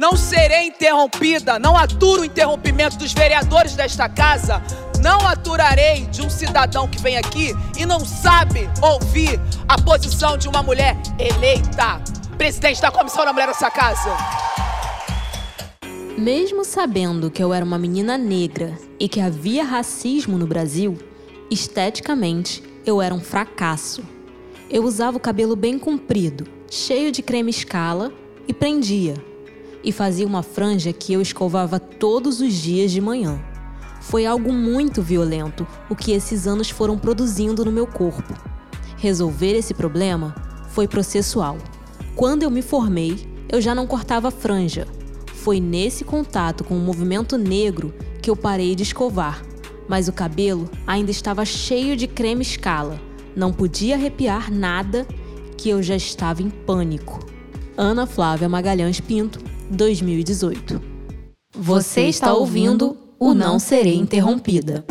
Não serei interrompida, não aturo o interrompimento dos vereadores desta casa. Não aturarei de um cidadão que vem aqui e não sabe ouvir a posição de uma mulher eleita, presidente da comissão da mulher dessa casa. Mesmo sabendo que eu era uma menina negra e que havia racismo no Brasil, esteticamente eu era um fracasso. Eu usava o cabelo bem comprido, cheio de creme escala e prendia. E fazia uma franja que eu escovava todos os dias de manhã. Foi algo muito violento o que esses anos foram produzindo no meu corpo. Resolver esse problema foi processual. Quando eu me formei, eu já não cortava franja foi nesse contato com o movimento negro que eu parei de escovar, mas o cabelo ainda estava cheio de creme escala. Não podia arrepiar nada que eu já estava em pânico. Ana Flávia Magalhães Pinto, 2018. Você está ouvindo o Não Serei Interrompida.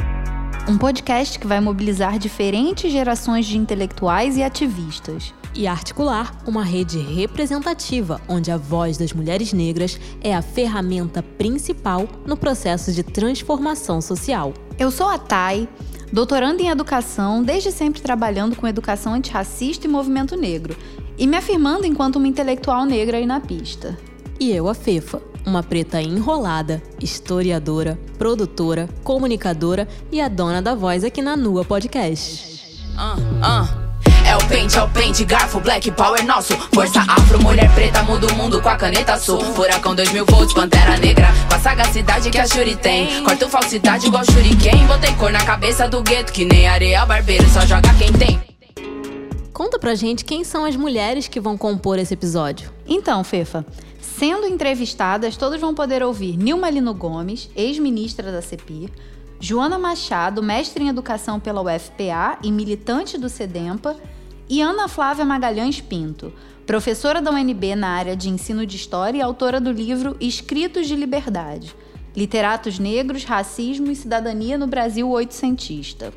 Um podcast que vai mobilizar diferentes gerações de intelectuais e ativistas e articular uma rede representativa onde a voz das mulheres negras é a ferramenta principal no processo de transformação social. Eu sou a Thay, doutoranda em educação, desde sempre trabalhando com educação antirracista e movimento negro, e me afirmando enquanto uma intelectual negra aí na pista. E eu, a Fefa, uma preta enrolada, historiadora, produtora, comunicadora e a dona da voz aqui na Nua Podcast. Uh, uh. É o pente, é o pente, garfo, black power nosso. Força afro, mulher preta, muda o mundo com a caneta sul. Furacão 2000 volts, pantera negra. Com a sagacidade que a Shuri tem. Corto falsidade igual Shuriken. Botei cor na cabeça do gueto, que nem areia barbeiro, só joga quem tem. Conta pra gente quem são as mulheres que vão compor esse episódio. Então, Fefa, sendo entrevistadas, todos vão poder ouvir Nilma Lino Gomes, ex-ministra da CEPIR, Joana Machado, mestre em educação pela UFPA e militante do SEDEMPA, e Ana Flávia Magalhães Pinto, professora da UNB na área de ensino de história e autora do livro Escritos de Liberdade: Literatos Negros, Racismo e Cidadania no Brasil Oitocentista.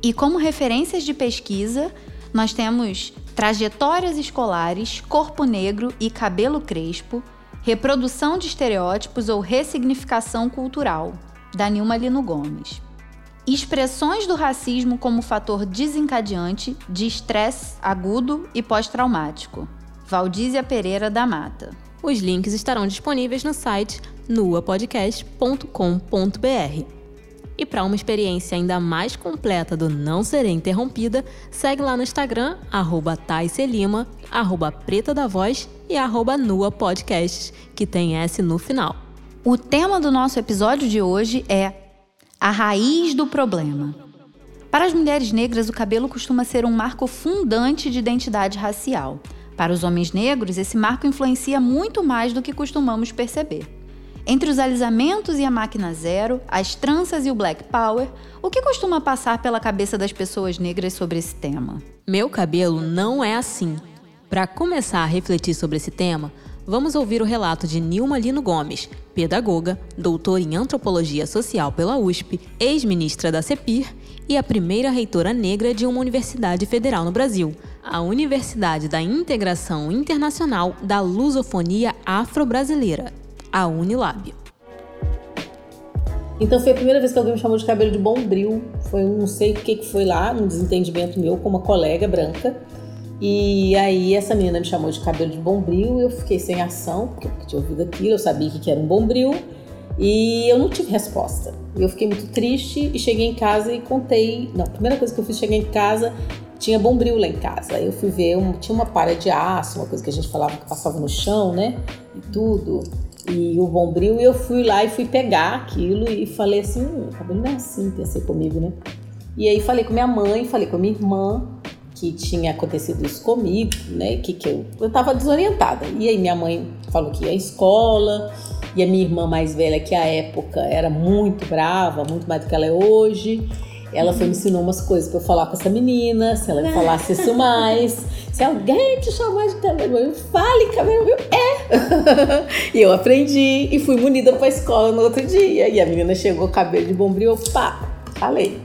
E como referências de pesquisa, nós temos Trajetórias Escolares, Corpo Negro e Cabelo Crespo, Reprodução de Estereótipos ou Ressignificação Cultural, da Nilma Lino Gomes. Expressões do racismo como fator desencadeante de estresse agudo e pós-traumático. Valdísia Pereira da Mata. Os links estarão disponíveis no site nuapodcast.com.br. E para uma experiência ainda mais completa do Não Serei Interrompida, segue lá no Instagram, arroba Lima, arroba Preta da Voz e arroba Nua Podcasts, que tem S no final. O tema do nosso episódio de hoje é a raiz do problema. Para as mulheres negras, o cabelo costuma ser um marco fundante de identidade racial. Para os homens negros, esse marco influencia muito mais do que costumamos perceber. Entre os alisamentos e a máquina zero, as tranças e o black power, o que costuma passar pela cabeça das pessoas negras sobre esse tema? Meu cabelo não é assim. Para começar a refletir sobre esse tema, vamos ouvir o relato de Nilma Lino Gomes, pedagoga, doutora em antropologia social pela USP, ex-ministra da CEPIR e a primeira reitora negra de uma universidade federal no Brasil, a Universidade da Integração Internacional da Lusofonia Afro-Brasileira, a Unilab. Então foi a primeira vez que alguém me chamou de cabelo de bombril. Foi um não sei o que, que foi lá, um desentendimento meu com uma colega branca. E aí essa menina me chamou de cabelo de bombril, eu fiquei sem ação, porque eu tinha ouvido aquilo, eu sabia que era um bombril, e eu não tive resposta. Eu fiquei muito triste e cheguei em casa e contei. Não, a primeira coisa que eu fiz, cheguei em casa, tinha bombril lá em casa. Eu fui ver, tinha uma palha de aço, uma coisa que a gente falava que passava no chão, né? E tudo. E o bombril, e eu fui lá e fui pegar aquilo e falei assim: hum, cabelo não é assim, pensei comigo, né? E aí falei com minha mãe, falei com minha irmã, que tinha acontecido isso comigo, né? Que, que eu, eu tava desorientada. E aí minha mãe falou que ia à escola, e a minha irmã mais velha, que à época era muito brava, muito mais do que ela é hoje, ela foi me ensinou umas coisas para eu falar com essa menina, se ela me falasse isso mais. Se alguém te chamar de cabelo, fale cabelo meu. É! e eu aprendi e fui munida pra escola no outro dia. E a menina chegou cabelo de bombril, pá, falei.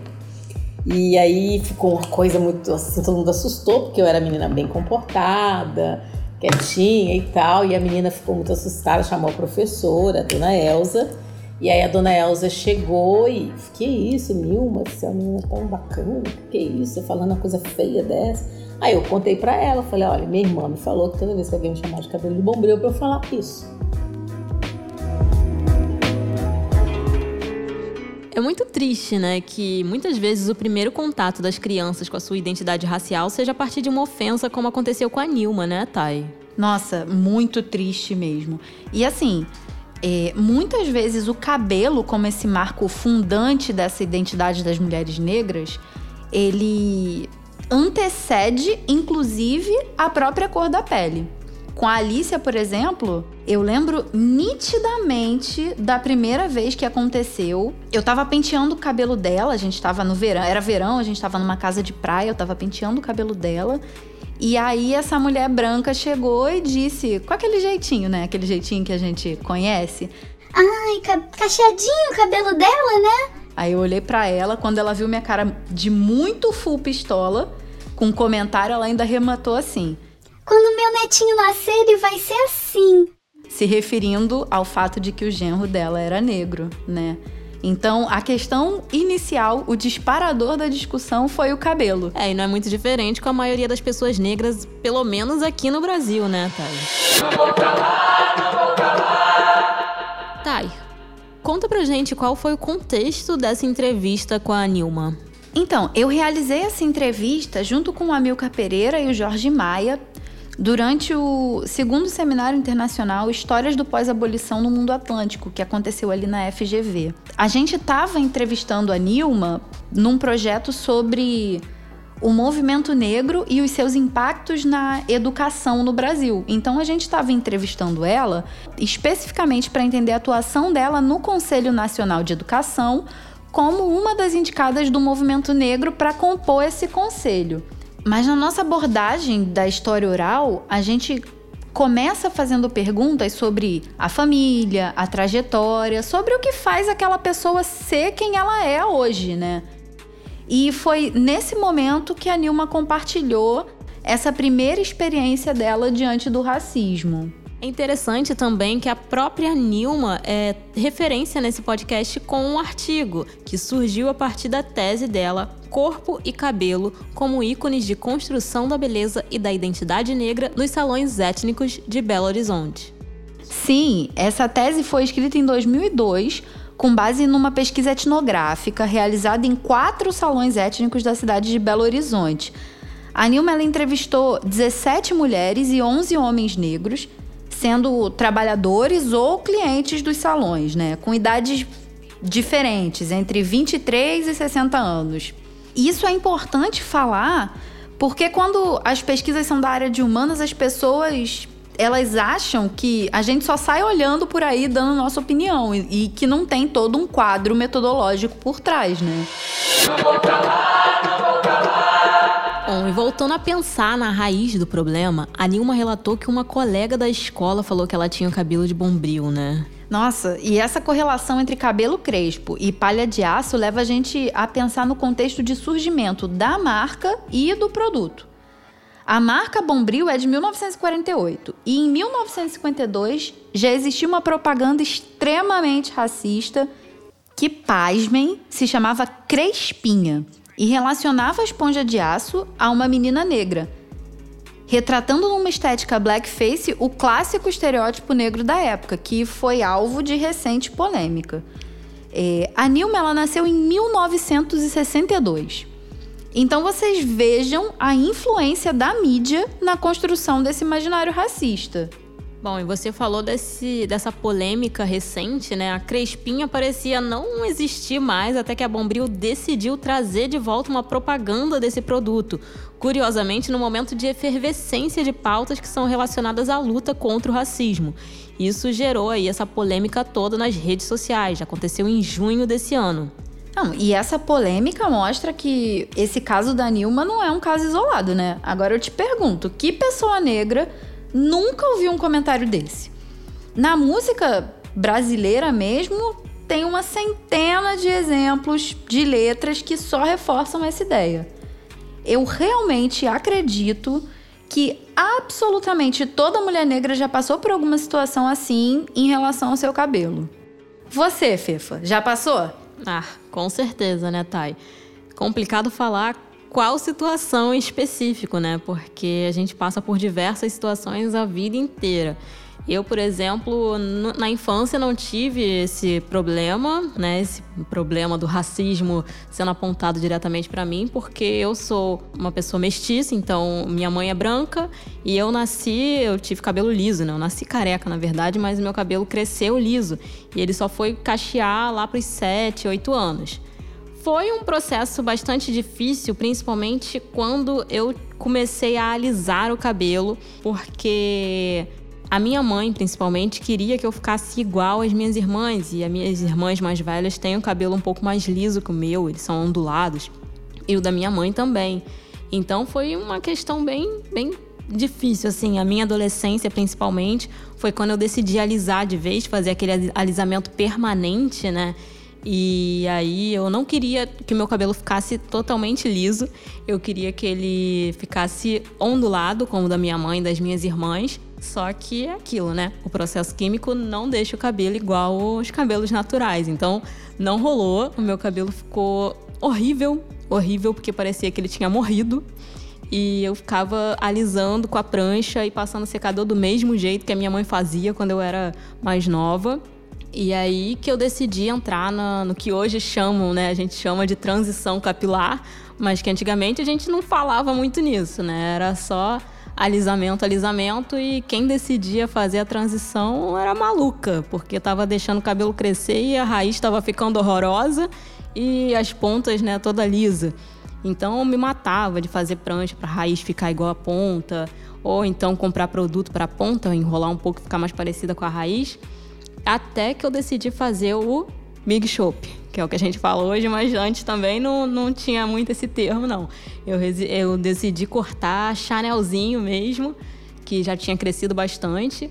E aí ficou uma coisa muito assim, todo mundo assustou, porque eu era menina bem comportada, quietinha e tal. E a menina ficou muito assustada, chamou a professora, a dona Elsa. E aí a dona Elsa chegou e, que isso, Nilma, você é uma menina tão bacana, que isso, falando uma coisa feia dessa. Aí eu contei para ela, falei, olha, minha irmã me falou que toda vez que alguém me chamar de cabelo de bombril, pra eu falar isso. É muito triste, né, que muitas vezes o primeiro contato das crianças com a sua identidade racial seja a partir de uma ofensa, como aconteceu com a Nilma, né, Thay? Nossa, muito triste mesmo. E assim, é, muitas vezes o cabelo, como esse marco fundante dessa identidade das mulheres negras, ele antecede, inclusive, a própria cor da pele. Com a Alicia, por exemplo, eu lembro nitidamente da primeira vez que aconteceu. Eu tava penteando o cabelo dela, a gente tava no verão, era verão, a gente tava numa casa de praia, eu tava penteando o cabelo dela. E aí essa mulher branca chegou e disse, com aquele jeitinho, né? Aquele jeitinho que a gente conhece. Ai, ca cacheadinho o cabelo dela, né? Aí eu olhei para ela, quando ela viu minha cara de muito full pistola, com um comentário, ela ainda rematou assim: quando meu netinho nascer, ele vai ser assim. Se referindo ao fato de que o genro dela era negro, né? Então, a questão inicial, o disparador da discussão foi o cabelo. É, e não é muito diferente com a maioria das pessoas negras, pelo menos aqui no Brasil, né, Thay? Não vou calar, não vou calar. Thay, conta pra gente qual foi o contexto dessa entrevista com a Nilma. Então, eu realizei essa entrevista junto com o Amilcar Pereira e o Jorge Maia durante o segundo Seminário Internacional Histórias do Pós-Abolição no Mundo Atlântico, que aconteceu ali na FGV. A gente estava entrevistando a Nilma num projeto sobre o movimento negro e os seus impactos na educação no Brasil. Então a gente estava entrevistando ela especificamente para entender a atuação dela no Conselho Nacional de Educação como uma das indicadas do movimento negro para compor esse conselho. Mas na nossa abordagem da história oral, a gente começa fazendo perguntas sobre a família, a trajetória, sobre o que faz aquela pessoa ser quem ela é hoje, né? E foi nesse momento que a Nilma compartilhou essa primeira experiência dela diante do racismo. É interessante também que a própria Nilma é referência nesse podcast com um artigo que surgiu a partir da tese dela Corpo e Cabelo como ícones de construção da beleza e da identidade negra nos salões étnicos de Belo Horizonte. Sim, essa tese foi escrita em 2002 com base numa pesquisa etnográfica realizada em quatro salões étnicos da cidade de Belo Horizonte. A Nilma entrevistou 17 mulheres e 11 homens negros sendo trabalhadores ou clientes dos salões, né? Com idades diferentes, entre 23 e 60 anos. Isso é importante falar porque quando as pesquisas são da área de humanas, as pessoas elas acham que a gente só sai olhando por aí dando nossa opinião e, e que não tem todo um quadro metodológico por trás, né? Bom, e voltando a pensar na raiz do problema, a Nilma relatou que uma colega da escola falou que ela tinha o cabelo de bombril, né? Nossa, e essa correlação entre cabelo crespo e palha de aço leva a gente a pensar no contexto de surgimento da marca e do produto. A marca Bombril é de 1948 e em 1952 já existia uma propaganda extremamente racista que, pasmem, se chamava Crespinha e relacionava a esponja de aço a uma menina negra, retratando numa estética blackface o clássico estereótipo negro da época, que foi alvo de recente polêmica. É, a Nilma ela nasceu em 1962. Então vocês vejam a influência da mídia na construção desse imaginário racista. Bom, e você falou desse, dessa polêmica recente, né? A Crespinha parecia não existir mais até que a Bombril decidiu trazer de volta uma propaganda desse produto. Curiosamente, no momento de efervescência de pautas que são relacionadas à luta contra o racismo. Isso gerou aí essa polêmica toda nas redes sociais. Aconteceu em junho desse ano. Não, e essa polêmica mostra que esse caso da Nilma não é um caso isolado, né? Agora eu te pergunto, que pessoa negra Nunca ouvi um comentário desse. Na música brasileira mesmo, tem uma centena de exemplos de letras que só reforçam essa ideia. Eu realmente acredito que absolutamente toda mulher negra já passou por alguma situação assim em relação ao seu cabelo. Você, Fefa, já passou? Ah, com certeza, né, Thay? Complicado falar qual situação em específico, né? Porque a gente passa por diversas situações a vida inteira. Eu, por exemplo, na infância não tive esse problema, né? Esse problema do racismo sendo apontado diretamente para mim, porque eu sou uma pessoa mestiça, então minha mãe é branca e eu nasci, eu tive cabelo liso, né? Eu nasci careca, na verdade, mas meu cabelo cresceu liso e ele só foi cachear lá para os 7, 8 anos. Foi um processo bastante difícil, principalmente quando eu comecei a alisar o cabelo, porque a minha mãe, principalmente, queria que eu ficasse igual às minhas irmãs. E as minhas irmãs mais velhas têm o cabelo um pouco mais liso que o meu, eles são ondulados. E o da minha mãe também. Então foi uma questão bem, bem difícil, assim. A minha adolescência, principalmente, foi quando eu decidi alisar de vez, fazer aquele alisamento permanente, né? E aí eu não queria que meu cabelo ficasse totalmente liso. Eu queria que ele ficasse ondulado, como o da minha mãe e das minhas irmãs. Só que é aquilo, né? O processo químico não deixa o cabelo igual os cabelos naturais. Então, não rolou. O meu cabelo ficou horrível, horrível porque parecia que ele tinha morrido. E eu ficava alisando com a prancha e passando secador do mesmo jeito que a minha mãe fazia quando eu era mais nova. E aí que eu decidi entrar no que hoje chamam, né? A gente chama de transição capilar, mas que antigamente a gente não falava muito nisso, né? Era só alisamento, alisamento, e quem decidia fazer a transição era maluca, porque estava deixando o cabelo crescer e a raiz estava ficando horrorosa e as pontas, né, toda lisa. Então eu me matava de fazer prancha para a raiz ficar igual a ponta, ou então comprar produto para a ponta, enrolar um pouco, ficar mais parecida com a raiz, até que eu decidi fazer o Big Shop, que é o que a gente fala hoje, mas antes também não, não tinha muito esse termo, não. Eu, eu decidi cortar Chanelzinho mesmo, que já tinha crescido bastante.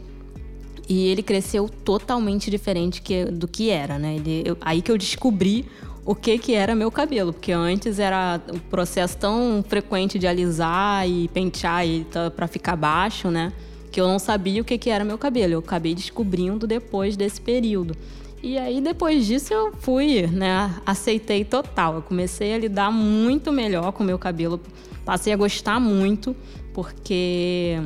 E ele cresceu totalmente diferente que, do que era, né? Ele, eu, aí que eu descobri o que que era meu cabelo, porque antes era um processo tão frequente de alisar e pentear ele para ficar baixo, né? Que eu não sabia o que que era meu cabelo. Eu acabei descobrindo depois desse período. E aí, depois disso, eu fui, né? Aceitei total. Eu comecei a lidar muito melhor com o meu cabelo. Passei a gostar muito, porque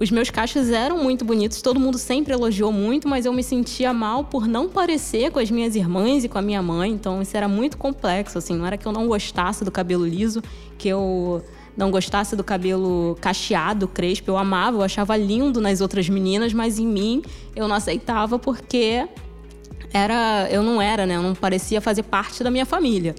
os meus cachos eram muito bonitos, todo mundo sempre elogiou muito, mas eu me sentia mal por não parecer com as minhas irmãs e com a minha mãe, então isso era muito complexo, assim, não era que eu não gostasse do cabelo liso, que eu não gostasse do cabelo cacheado, crespo, eu amava, eu achava lindo nas outras meninas, mas em mim eu não aceitava porque era, eu não era, né? Eu não parecia fazer parte da minha família.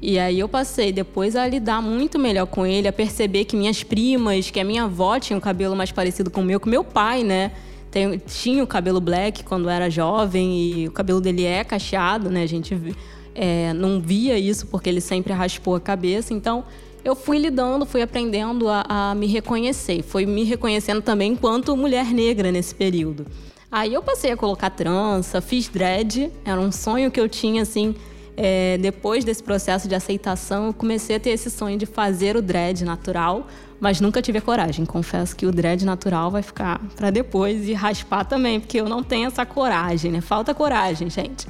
E aí eu passei depois a lidar muito melhor com ele, a perceber que minhas primas, que a minha avó tinha um cabelo mais parecido com o meu, que meu pai, né? Tem, tinha o cabelo black quando era jovem e o cabelo dele é cacheado, né? A gente é, não via isso porque ele sempre raspou a cabeça. Então eu fui lidando, fui aprendendo a, a me reconhecer. Foi me reconhecendo também enquanto mulher negra nesse período. Aí eu passei a colocar trança, fiz dread, era um sonho que eu tinha assim. É, depois desse processo de aceitação, eu comecei a ter esse sonho de fazer o dread natural, mas nunca tive a coragem. Confesso que o dread natural vai ficar para depois e raspar também, porque eu não tenho essa coragem, né? Falta coragem, gente.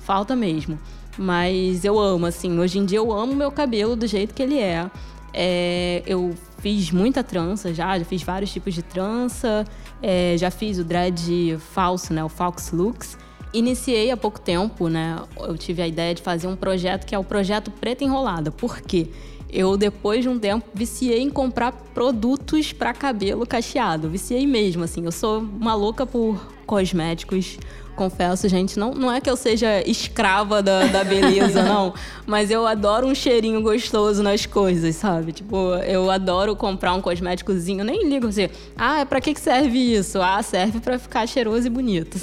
Falta mesmo. Mas eu amo, assim. Hoje em dia eu amo meu cabelo do jeito que ele é. é eu fiz muita trança já, já fiz vários tipos de trança. É, já fiz o dread falso, né? O Fox Looks. Iniciei há pouco tempo, né? Eu tive a ideia de fazer um projeto que é o projeto Preta Enrolada. Por quê? Eu, depois de um tempo, viciei em comprar produtos para cabelo cacheado. Viciei mesmo, assim. Eu sou maluca por cosméticos, confesso, gente, não, não é que eu seja escrava da, da beleza, não. Mas eu adoro um cheirinho gostoso nas coisas, sabe? Tipo, eu adoro comprar um cosméticozinho, nem ligo assim, ah, pra que serve isso? Ah, serve para ficar cheiroso e bonito.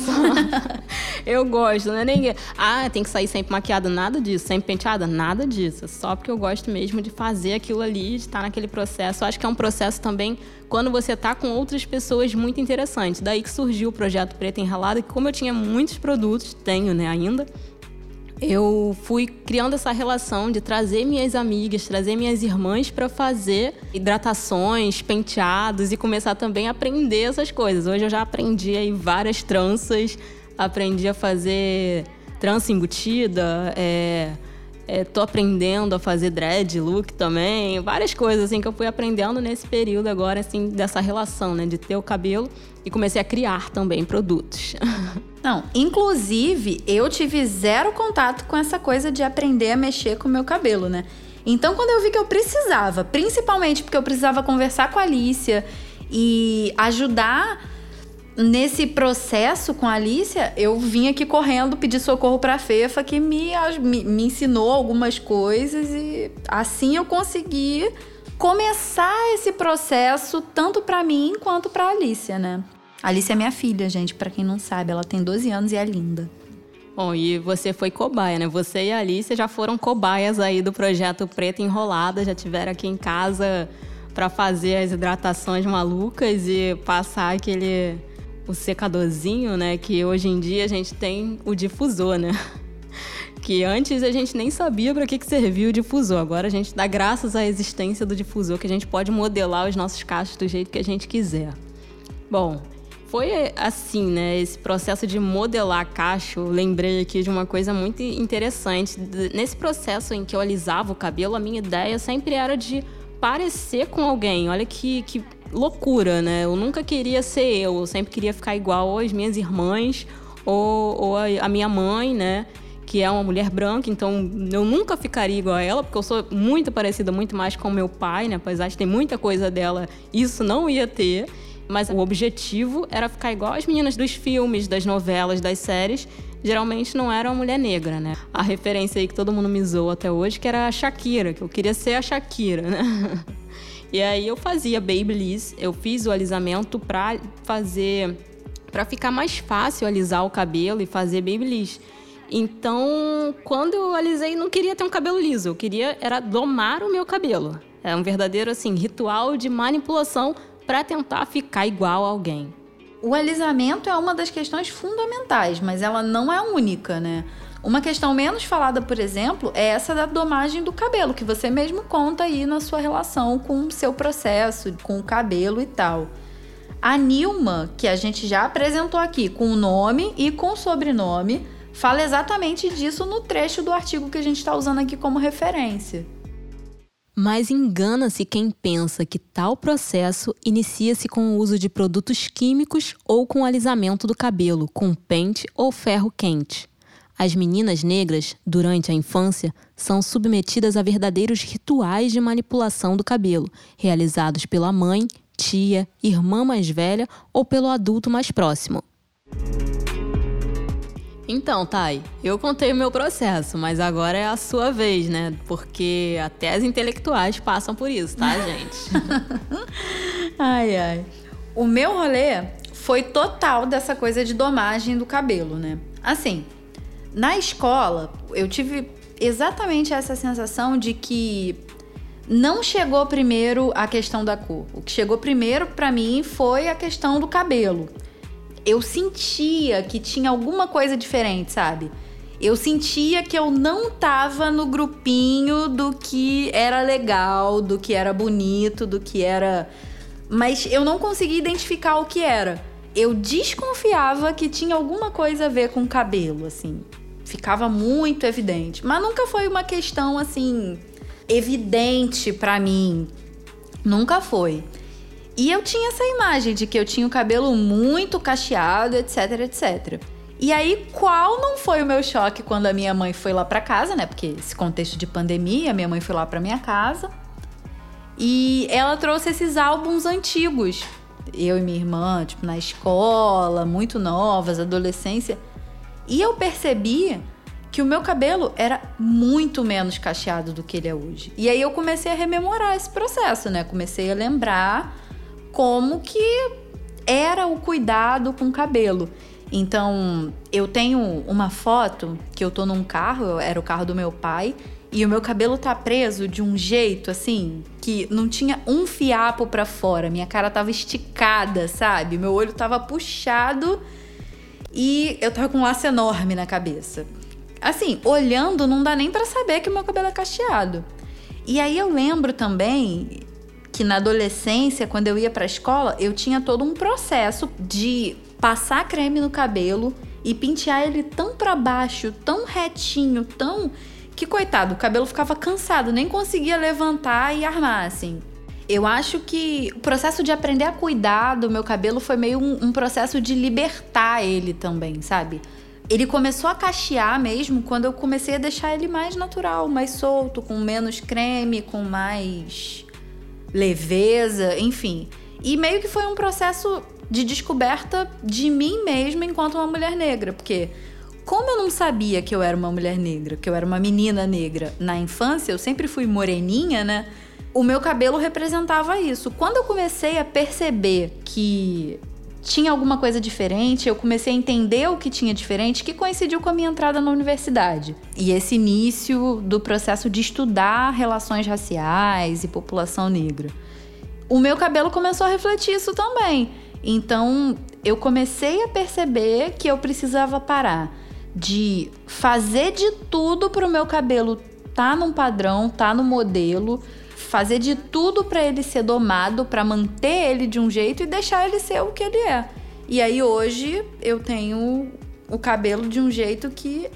eu gosto, não é nem. Ah, tem que sair sempre maquiada, nada disso. Sempre penteada, nada disso. Só porque eu gosto mesmo de fazer aquilo ali, de estar naquele processo. Eu acho que é um processo também quando você está com outras pessoas muito interessantes. Daí que surgiu o projeto Preto Enralado, que como eu tinha muitos produtos, tenho né, ainda, eu fui criando essa relação de trazer minhas amigas, trazer minhas irmãs para fazer hidratações, penteados e começar também a aprender essas coisas. Hoje eu já aprendi aí várias tranças, aprendi a fazer trança embutida, é, é, tô aprendendo a fazer dread look também, várias coisas assim que eu fui aprendendo nesse período agora, assim, dessa relação, né, de ter o cabelo e comecei a criar também produtos. Não, inclusive eu tive zero contato com essa coisa de aprender a mexer com o meu cabelo, né? Então, quando eu vi que eu precisava, principalmente porque eu precisava conversar com a Alicia e ajudar nesse processo com a Alicia, eu vim aqui correndo pedir socorro para Fefa, que me, me, me ensinou algumas coisas e assim eu consegui começar esse processo tanto para mim quanto para Alicia, né? A Alicia é minha filha, gente, para quem não sabe, ela tem 12 anos e é linda. Bom, e você foi cobaia, né? Você e a Alicia já foram cobaias aí do projeto Preta Enrolada, já tiveram aqui em casa para fazer as hidratações malucas e passar aquele o secadorzinho, né? Que hoje em dia a gente tem o difusor, né? Que antes a gente nem sabia para que, que servia o difusor. Agora a gente dá graças à existência do difusor, que a gente pode modelar os nossos cachos do jeito que a gente quiser. Bom, foi assim, né? Esse processo de modelar cacho, lembrei aqui de uma coisa muito interessante. Nesse processo em que eu alisava o cabelo, a minha ideia sempre era de parecer com alguém. Olha que, que loucura, né? Eu nunca queria ser eu, eu sempre queria ficar igual às minhas irmãs ou, ou a, minha mãe, né? Que é uma mulher branca, então eu nunca ficaria igual a ela, porque eu sou muito parecida, muito mais com meu pai, né? Apesar de ter muita coisa dela, isso não ia ter. Mas o objetivo era ficar igual às meninas dos filmes, das novelas, das séries. Geralmente não era uma mulher negra, né? A referência aí que todo mundo me zoou até hoje, que era a Shakira, que eu queria ser a Shakira, né? E aí eu fazia babyliss, eu fiz o alisamento pra fazer para ficar mais fácil alisar o cabelo e fazer babyliss. Então, quando eu alisei, não queria ter um cabelo liso, eu queria era domar o meu cabelo. É um verdadeiro assim ritual de manipulação para tentar ficar igual a alguém. O alisamento é uma das questões fundamentais, mas ela não é única, né? Uma questão menos falada, por exemplo, é essa da domagem do cabelo, que você mesmo conta aí na sua relação com o seu processo, com o cabelo e tal. A Nilma, que a gente já apresentou aqui com o nome e com o sobrenome, fala exatamente disso no trecho do artigo que a gente está usando aqui como referência. Mas engana-se quem pensa que tal processo inicia-se com o uso de produtos químicos ou com alisamento do cabelo com pente ou ferro quente. As meninas negras, durante a infância, são submetidas a verdadeiros rituais de manipulação do cabelo, realizados pela mãe, tia, irmã mais velha ou pelo adulto mais próximo. Então, Thay, eu contei o meu processo, mas agora é a sua vez, né? Porque até as intelectuais passam por isso, tá, gente? ai, ai. O meu rolê foi total dessa coisa de domagem do cabelo, né? Assim, na escola, eu tive exatamente essa sensação de que não chegou primeiro a questão da cor. O que chegou primeiro para mim foi a questão do cabelo. Eu sentia que tinha alguma coisa diferente, sabe? Eu sentia que eu não tava no grupinho do que era legal, do que era bonito, do que era. Mas eu não conseguia identificar o que era. Eu desconfiava que tinha alguma coisa a ver com cabelo, assim ficava muito evidente. Mas nunca foi uma questão assim evidente para mim. Nunca foi. E eu tinha essa imagem de que eu tinha o cabelo muito cacheado, etc, etc. E aí, qual não foi o meu choque quando a minha mãe foi lá para casa, né? Porque esse contexto de pandemia, minha mãe foi lá para minha casa. E ela trouxe esses álbuns antigos. Eu e minha irmã, tipo, na escola, muito novas, adolescência. E eu percebi que o meu cabelo era muito menos cacheado do que ele é hoje. E aí eu comecei a rememorar esse processo, né? Comecei a lembrar como que era o cuidado com o cabelo. Então, eu tenho uma foto que eu tô num carro, era o carro do meu pai, e o meu cabelo tá preso de um jeito assim que não tinha um fiapo para fora, minha cara tava esticada, sabe? Meu olho tava puxado e eu tava com um laço enorme na cabeça. assim, olhando não dá nem para saber que o meu cabelo é cacheado. E aí eu lembro também que na adolescência, quando eu ia para a escola, eu tinha todo um processo de passar creme no cabelo e pentear ele tão para baixo, tão retinho, tão que coitado, o cabelo ficava cansado, nem conseguia levantar e armar assim. Eu acho que o processo de aprender a cuidar do meu cabelo foi meio um, um processo de libertar ele também, sabe? Ele começou a cachear mesmo quando eu comecei a deixar ele mais natural, mais solto, com menos creme, com mais leveza, enfim. E meio que foi um processo de descoberta de mim mesma enquanto uma mulher negra, porque como eu não sabia que eu era uma mulher negra, que eu era uma menina negra na infância, eu sempre fui moreninha, né? O meu cabelo representava isso. Quando eu comecei a perceber que tinha alguma coisa diferente, eu comecei a entender o que tinha diferente, que coincidiu com a minha entrada na universidade. E esse início do processo de estudar relações raciais e população negra. O meu cabelo começou a refletir isso também. Então, eu comecei a perceber que eu precisava parar de fazer de tudo para o meu cabelo tá num padrão, tá no modelo, fazer de tudo para ele ser domado, para manter ele de um jeito e deixar ele ser o que ele é. E aí hoje eu tenho o cabelo de um jeito que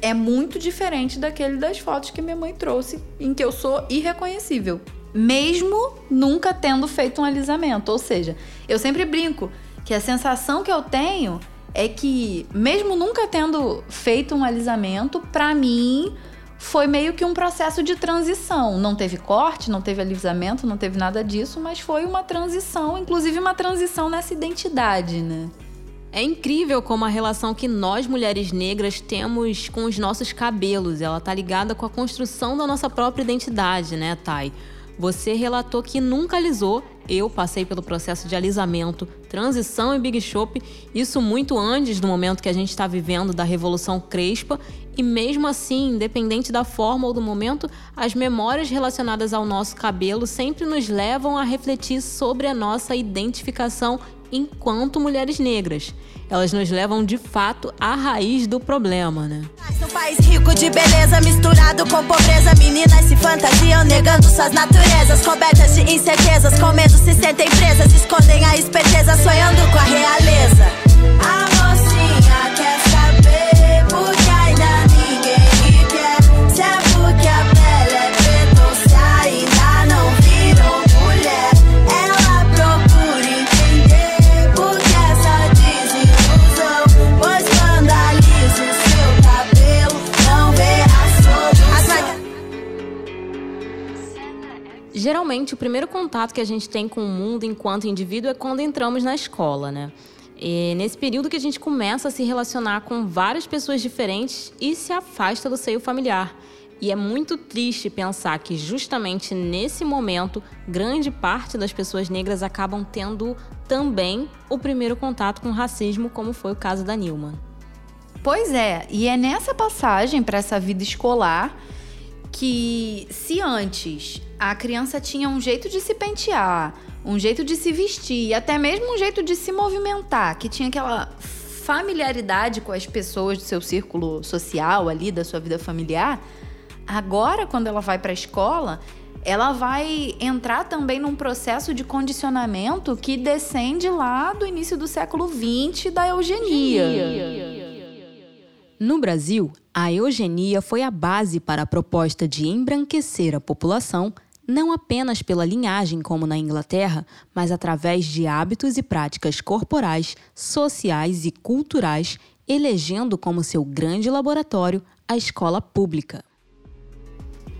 é muito diferente daquele das fotos que minha mãe trouxe, em que eu sou irreconhecível, mesmo nunca tendo feito um alisamento. Ou seja, eu sempre brinco que a sensação que eu tenho é que, mesmo nunca tendo feito um alisamento, para mim foi meio que um processo de transição. Não teve corte, não teve alisamento, não teve nada disso, mas foi uma transição, inclusive uma transição nessa identidade, né? É incrível como a relação que nós mulheres negras temos com os nossos cabelos, ela tá ligada com a construção da nossa própria identidade, né, Thay? Você relatou que nunca alisou. Eu passei pelo processo de alisamento, transição em Big Shop, isso muito antes do momento que a gente está vivendo da Revolução Crespa, e mesmo assim, independente da forma ou do momento, as memórias relacionadas ao nosso cabelo sempre nos levam a refletir sobre a nossa identificação enquanto mulheres negras. Elas nos levam de fato à raiz do problema, né? Um país rico de beleza misturado com pobreza, meninas se fantasiam negando suas naturezas, cobertas de incertezas, com medo se sentem presas, escondem a esperteza, sonhando com a realeza. A Geralmente, o primeiro contato que a gente tem com o mundo enquanto indivíduo é quando entramos na escola, né? E nesse período que a gente começa a se relacionar com várias pessoas diferentes e se afasta do seio familiar. E é muito triste pensar que justamente nesse momento, grande parte das pessoas negras acabam tendo também o primeiro contato com o racismo, como foi o caso da Nilma. Pois é, e é nessa passagem para essa vida escolar que se antes a criança tinha um jeito de se pentear, um jeito de se vestir, e até mesmo um jeito de se movimentar, que tinha aquela familiaridade com as pessoas do seu círculo social ali, da sua vida familiar, agora quando ela vai para a escola, ela vai entrar também num processo de condicionamento que descende lá do início do século XX da eugenia. No Brasil, a eugenia foi a base para a proposta de embranquecer a população, não apenas pela linhagem como na Inglaterra, mas através de hábitos e práticas corporais, sociais e culturais, elegendo como seu grande laboratório a escola pública.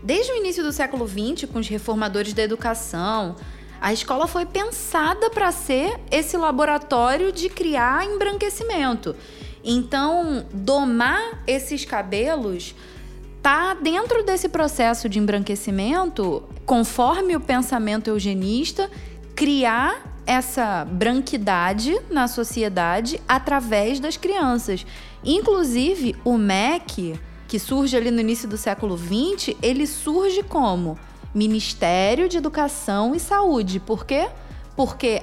Desde o início do século XX, com os reformadores da educação, a escola foi pensada para ser esse laboratório de criar embranquecimento. Então, domar esses cabelos tá dentro desse processo de embranquecimento, conforme o pensamento eugenista, criar essa branquidade na sociedade através das crianças. Inclusive, o MEC, que surge ali no início do século XX, ele surge como Ministério de Educação e Saúde. Por quê? Porque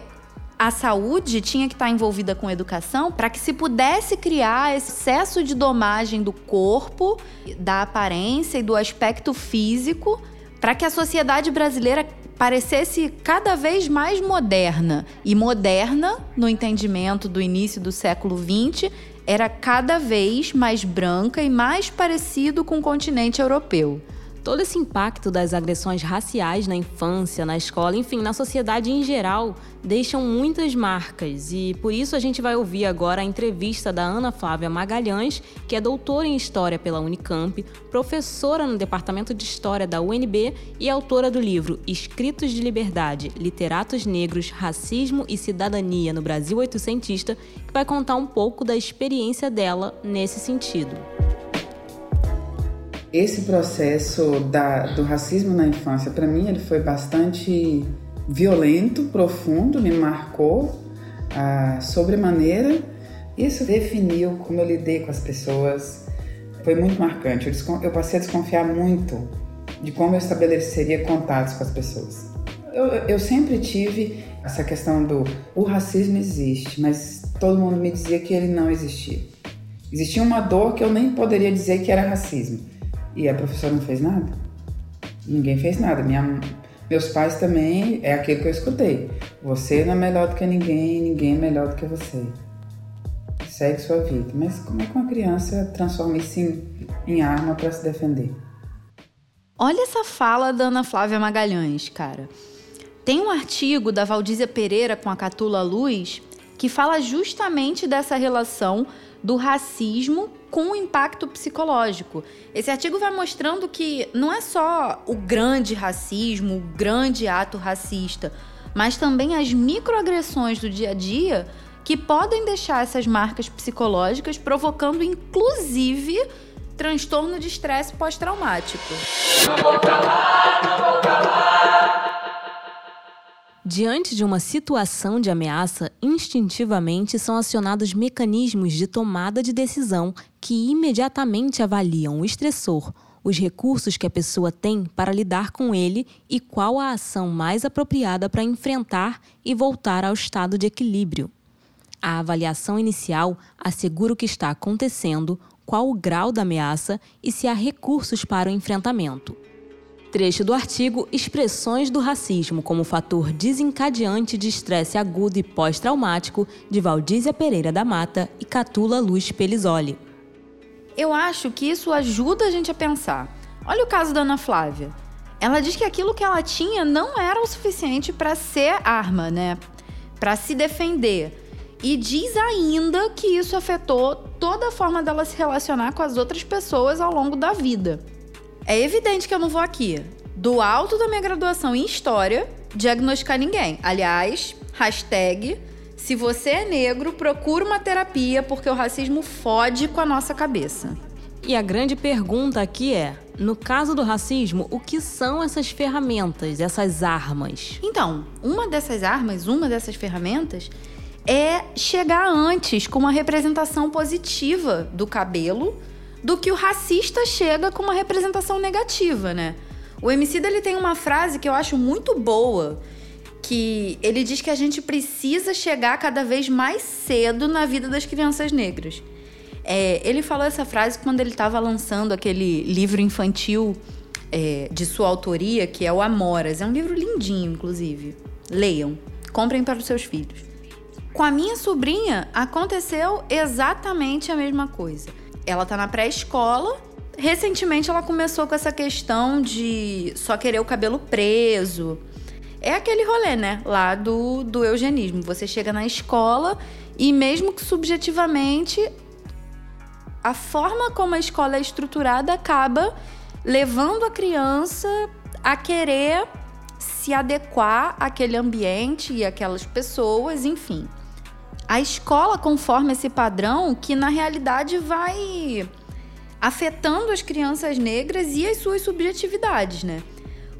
a saúde tinha que estar envolvida com educação para que se pudesse criar esse excesso de domagem do corpo, da aparência e do aspecto físico, para que a sociedade brasileira parecesse cada vez mais moderna. E moderna, no entendimento do início do século XX, era cada vez mais branca e mais parecido com o continente europeu. Todo esse impacto das agressões raciais na infância, na escola, enfim, na sociedade em geral, deixam muitas marcas e por isso a gente vai ouvir agora a entrevista da Ana Flávia Magalhães, que é doutora em História pela Unicamp, professora no Departamento de História da UNB e autora do livro Escritos de Liberdade, Literatos Negros, Racismo e Cidadania no Brasil Oitocentista, que vai contar um pouco da experiência dela nesse sentido. Esse processo da, do racismo na infância, para mim, ele foi bastante violento, profundo, me marcou sobremaneira. Isso definiu como eu lidei com as pessoas. Foi muito marcante. Eu, eu passei a desconfiar muito de como eu estabeleceria contatos com as pessoas. Eu, eu sempre tive essa questão do o racismo existe, mas todo mundo me dizia que ele não existia. Existia uma dor que eu nem poderia dizer que era racismo e a professora não fez nada? Ninguém fez nada. Minha, meus pais também, é aquilo que eu escutei. Você não é melhor do que ninguém, ninguém é melhor do que você. Segue sua vida. Mas como é que uma criança transforma isso em, em arma para se defender? Olha essa fala da Ana Flávia Magalhães, cara. Tem um artigo da Valdízia Pereira com a Catula Luz que fala justamente dessa relação do racismo com impacto psicológico. Esse artigo vai mostrando que não é só o grande racismo, o grande ato racista, mas também as microagressões do dia a dia que podem deixar essas marcas psicológicas, provocando inclusive transtorno de estresse pós-traumático. Diante de uma situação de ameaça, instintivamente são acionados mecanismos de tomada de decisão que imediatamente avaliam o estressor, os recursos que a pessoa tem para lidar com ele e qual a ação mais apropriada para enfrentar e voltar ao estado de equilíbrio. A avaliação inicial assegura o que está acontecendo, qual o grau da ameaça e se há recursos para o enfrentamento. Trecho do artigo Expressões do Racismo como Fator Desencadeante de Estresse Agudo e Pós-Traumático, de Valdízia Pereira da Mata e Catula Luz Pelizoli. Eu acho que isso ajuda a gente a pensar. Olha o caso da Ana Flávia. Ela diz que aquilo que ela tinha não era o suficiente para ser arma, né? Para se defender. E diz ainda que isso afetou toda a forma dela se relacionar com as outras pessoas ao longo da vida. É evidente que eu não vou aqui, do alto da minha graduação em História, diagnosticar ninguém. Aliás, hashtag, se você é negro, procura uma terapia porque o racismo fode com a nossa cabeça. E a grande pergunta aqui é: no caso do racismo, o que são essas ferramentas, essas armas? Então, uma dessas armas, uma dessas ferramentas é chegar antes com uma representação positiva do cabelo do que o racista chega com uma representação negativa, né? O MC ele tem uma frase que eu acho muito boa, que ele diz que a gente precisa chegar cada vez mais cedo na vida das crianças negras. É, ele falou essa frase quando ele estava lançando aquele livro infantil é, de sua autoria, que é o Amoras. É um livro lindinho, inclusive. Leiam, comprem para os seus filhos. Com a minha sobrinha aconteceu exatamente a mesma coisa ela tá na pré-escola. Recentemente ela começou com essa questão de só querer o cabelo preso. É aquele rolê, né? Lá do, do eugenismo. Você chega na escola e, mesmo que subjetivamente, a forma como a escola é estruturada acaba levando a criança a querer se adequar àquele ambiente e aquelas pessoas, enfim a escola conforma esse padrão que na realidade vai afetando as crianças negras e as suas subjetividades, né?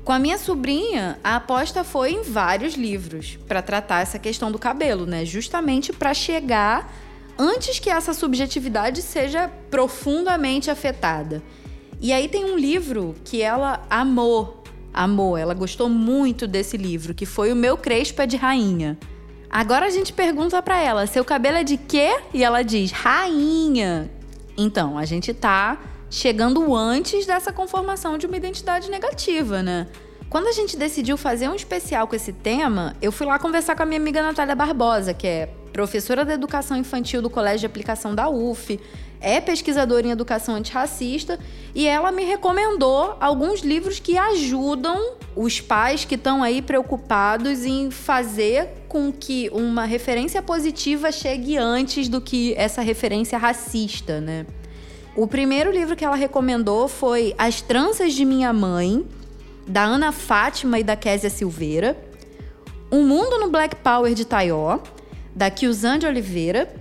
Com a minha sobrinha, a aposta foi em vários livros para tratar essa questão do cabelo, né? Justamente para chegar antes que essa subjetividade seja profundamente afetada. E aí tem um livro que ela amou, amou, ela gostou muito desse livro, que foi O Meu Crespa de Rainha. Agora a gente pergunta para ela: seu cabelo é de quê? E ela diz: rainha. Então, a gente tá chegando antes dessa conformação de uma identidade negativa, né? Quando a gente decidiu fazer um especial com esse tema, eu fui lá conversar com a minha amiga Natália Barbosa, que é professora de educação infantil do Colégio de Aplicação da UF, é pesquisadora em educação antirracista e ela me recomendou alguns livros que ajudam os pais que estão aí preocupados em fazer com que uma referência positiva chegue antes do que essa referência racista, né? O primeiro livro que ela recomendou foi As Tranças de Minha Mãe, da Ana Fátima e da Késia Silveira. Um Mundo no Black Power de Taió, da Kiusan de Oliveira.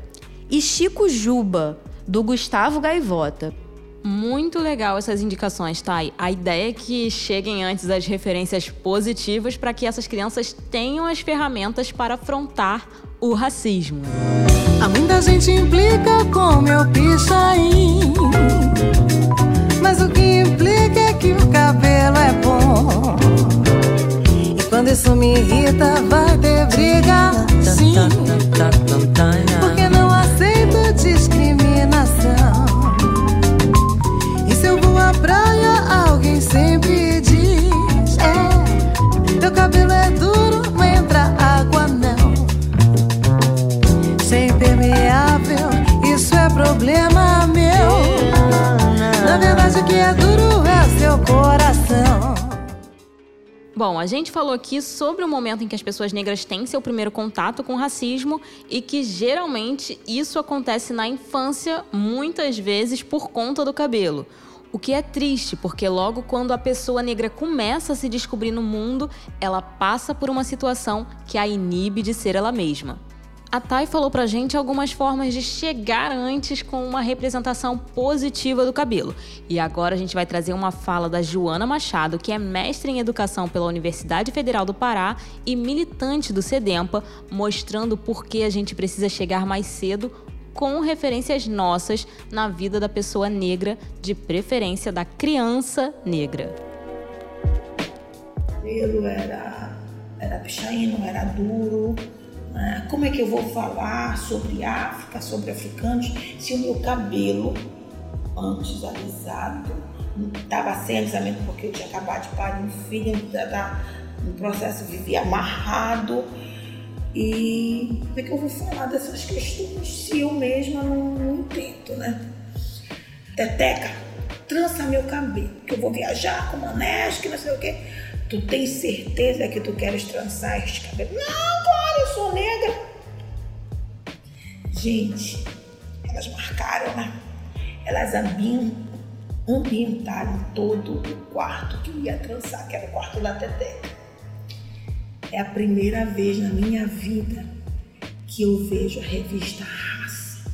E Chico Juba, do Gustavo Gaivota. Muito legal essas indicações, Thay. A ideia é que cheguem antes as referências positivas para que essas crianças tenham as ferramentas para afrontar o racismo. Há muita gente implica com meu pichain. Mas o que implica é que o cabelo é bom. E quando isso me irrita, vai ter briga. Sim. Porque não aceito discriminação. Sempre diz: É, teu cabelo é duro, não entra água não. Ser impermeável, isso é problema meu. Na verdade, o que é duro é seu coração. Bom, a gente falou aqui sobre o momento em que as pessoas negras têm seu primeiro contato com racismo e que geralmente isso acontece na infância, muitas vezes por conta do cabelo. O que é triste, porque logo quando a pessoa negra começa a se descobrir no mundo, ela passa por uma situação que a inibe de ser ela mesma. A Thay falou pra gente algumas formas de chegar antes com uma representação positiva do cabelo. E agora a gente vai trazer uma fala da Joana Machado, que é mestre em educação pela Universidade Federal do Pará e militante do SEDEMPA, mostrando por que a gente precisa chegar mais cedo com referências nossas na vida da pessoa negra, de preferência da criança negra. cabelo era, era pichaino, era duro. né? Como é que eu vou falar sobre África, sobre africanos, se o meu cabelo, antes alisado, estava sem alisamento porque eu tinha acabado de parir um filho, no processo, vivia amarrado. E como é que eu vou falar dessas questões se eu mesma não, não entendo, né? Teteca, trança meu cabelo, que eu vou viajar com manés, que não sei o quê. Tu tens certeza que tu queres trançar este cabelo? Não, claro, eu sou negra. Gente, elas marcaram, né? Elas ambientaram todo o quarto que eu ia trançar, que era o quarto da Teteca. É a primeira vez na minha vida que eu vejo a revista Raça.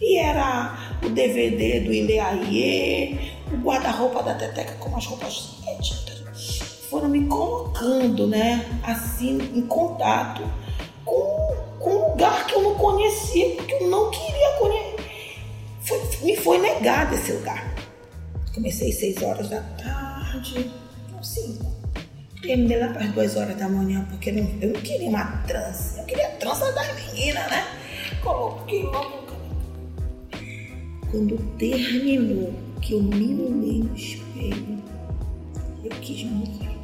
E era o DVD do Ileaie, o guarda-roupa da Teteca com as roupas étnicas. Foram me colocando, né, assim, em contato com, com um lugar que eu não conhecia, porque eu não queria conhecer. Foi- me foi negado esse lugar. Comecei seis horas da tarde, não cinco. Terminei lá para as duas horas da manhã, porque eu não, eu não queria uma trança. Eu queria a trança das meninas, né? Coloquei logo. Quando terminou, que eu me olhei no espelho, eu quis morrer.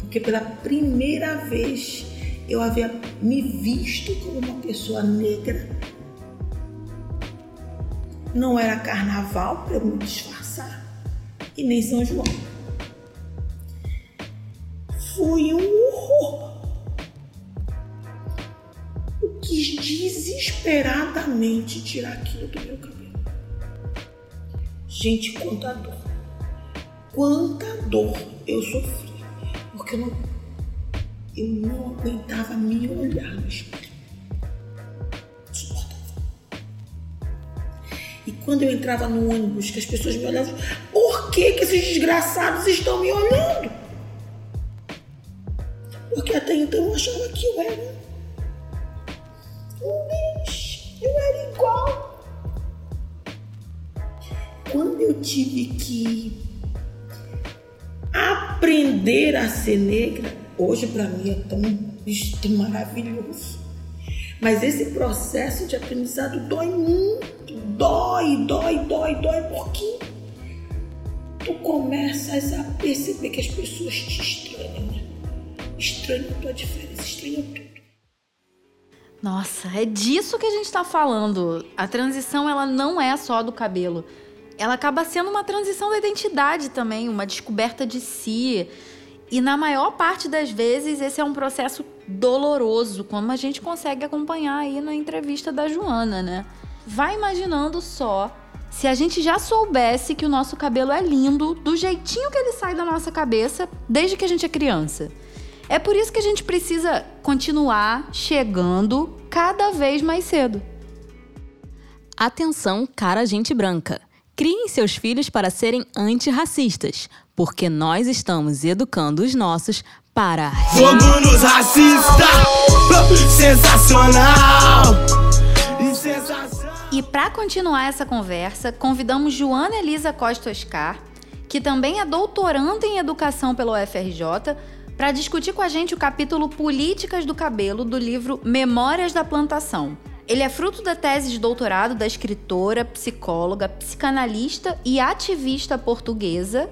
Porque pela primeira vez eu havia me visto como uma pessoa negra. Não era carnaval para eu me disfarçar, e nem São João foi um horror. Eu quis desesperadamente tirar aquilo do meu cabelo. Gente, quanta dor. Quanta dor eu sofri. Porque eu não, eu não aguentava me olhar no espelho. E quando eu entrava no ônibus, que as pessoas me olhavam, por que, que esses desgraçados estão me olhando? Então eu achava que eu era um bicho, eu era igual. Quando eu tive que aprender a ser negra, Hoje para mim é tão, tão maravilhoso. Mas esse processo de aprendizado dói muito, dói, dói, dói, dói, porque tu começas a perceber que as pessoas te estranham, Estranham a tua diferença, estranham tudo. Nossa, é disso que a gente está falando. A transição ela não é só do cabelo. Ela acaba sendo uma transição da identidade também, uma descoberta de si. E na maior parte das vezes esse é um processo doloroso, como a gente consegue acompanhar aí na entrevista da Joana, né? Vai imaginando só se a gente já soubesse que o nosso cabelo é lindo do jeitinho que ele sai da nossa cabeça desde que a gente é criança. É por isso que a gente precisa continuar chegando cada vez mais cedo. Atenção, cara gente branca. Criem seus filhos para serem antirracistas, porque nós estamos educando os nossos para. Fogo nos racista! Sensacional! E para continuar essa conversa, convidamos Joana Elisa Costa Oscar, que também é doutoranda em educação pela UFRJ, para discutir com a gente o capítulo Políticas do Cabelo do livro Memórias da Plantação. Ele é fruto da tese de doutorado da escritora, psicóloga, psicanalista e ativista portuguesa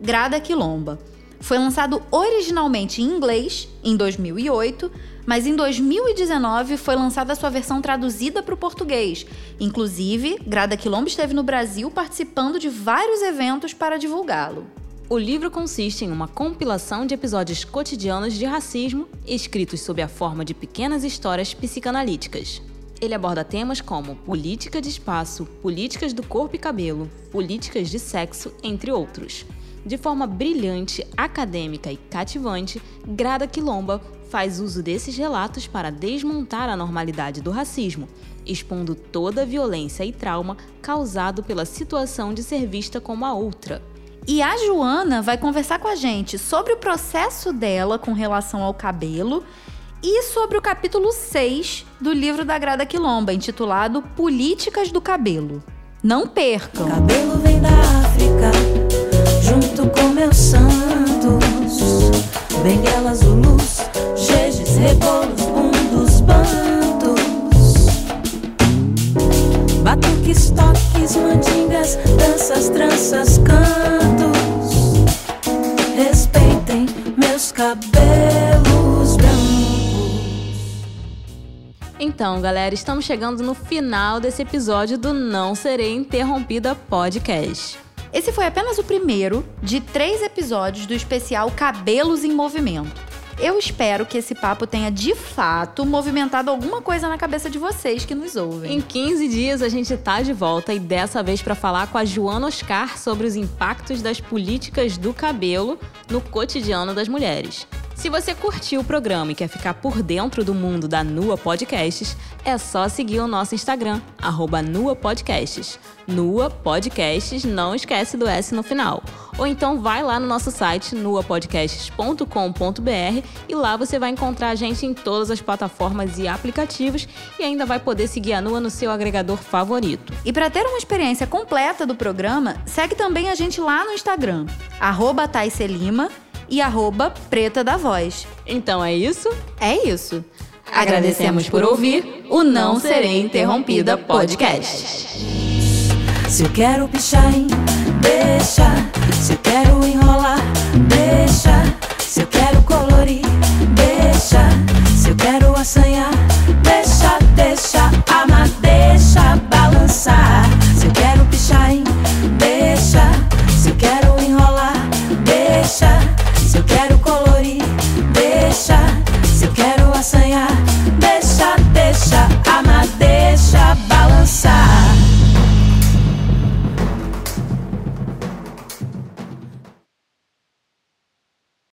Grada Quilomba. Foi lançado originalmente em inglês em 2008, mas em 2019 foi lançada a sua versão traduzida para o português. Inclusive, Grada Quilomba esteve no Brasil participando de vários eventos para divulgá-lo. O livro consiste em uma compilação de episódios cotidianos de racismo, escritos sob a forma de pequenas histórias psicanalíticas. Ele aborda temas como política de espaço, políticas do corpo e cabelo, políticas de sexo, entre outros. De forma brilhante, acadêmica e cativante, Grada Quilomba faz uso desses relatos para desmontar a normalidade do racismo, expondo toda a violência e trauma causado pela situação de ser vista como a outra. E a Joana vai conversar com a gente sobre o processo dela com relação ao cabelo e sobre o capítulo 6 do livro da Grada Quilomba, intitulado Políticas do Cabelo. Não percam! O cabelo vem da África, junto com meus santos, benguelas, zulus, jejes, rebolos, bundos, bantos, batuques, toques, mandingas, danças, tranças, cantos. Respeitem meus cabelos brancos. Então, galera, estamos chegando no final desse episódio do Não Serei Interrompida podcast. Esse foi apenas o primeiro de três episódios do especial Cabelos em Movimento. Eu espero que esse papo tenha de fato movimentado alguma coisa na cabeça de vocês que nos ouvem. Em 15 dias a gente tá de volta e dessa vez para falar com a Joana Oscar sobre os impactos das políticas do cabelo no cotidiano das mulheres. Se você curtiu o programa e quer ficar por dentro do mundo da Nua Podcasts, é só seguir o nosso Instagram, arroba Nua Podcasts. Nua Podcasts, não esquece do S no final. Ou então vai lá no nosso site, nuapodcasts.com.br e lá você vai encontrar a gente em todas as plataformas e aplicativos e ainda vai poder seguir a Nua no seu agregador favorito. E para ter uma experiência completa do programa, segue também a gente lá no Instagram, arroba e arroba Preta da Voz. Então é isso? É isso. Agradecemos por ouvir o Não Serei Interrompida Podcast. Se eu quero pichar, hein? deixa. Se eu quero enrolar, deixa. Se eu quero colorir, deixa. Se eu quero assanhar, deixa, deixa, ama, deixa balançar.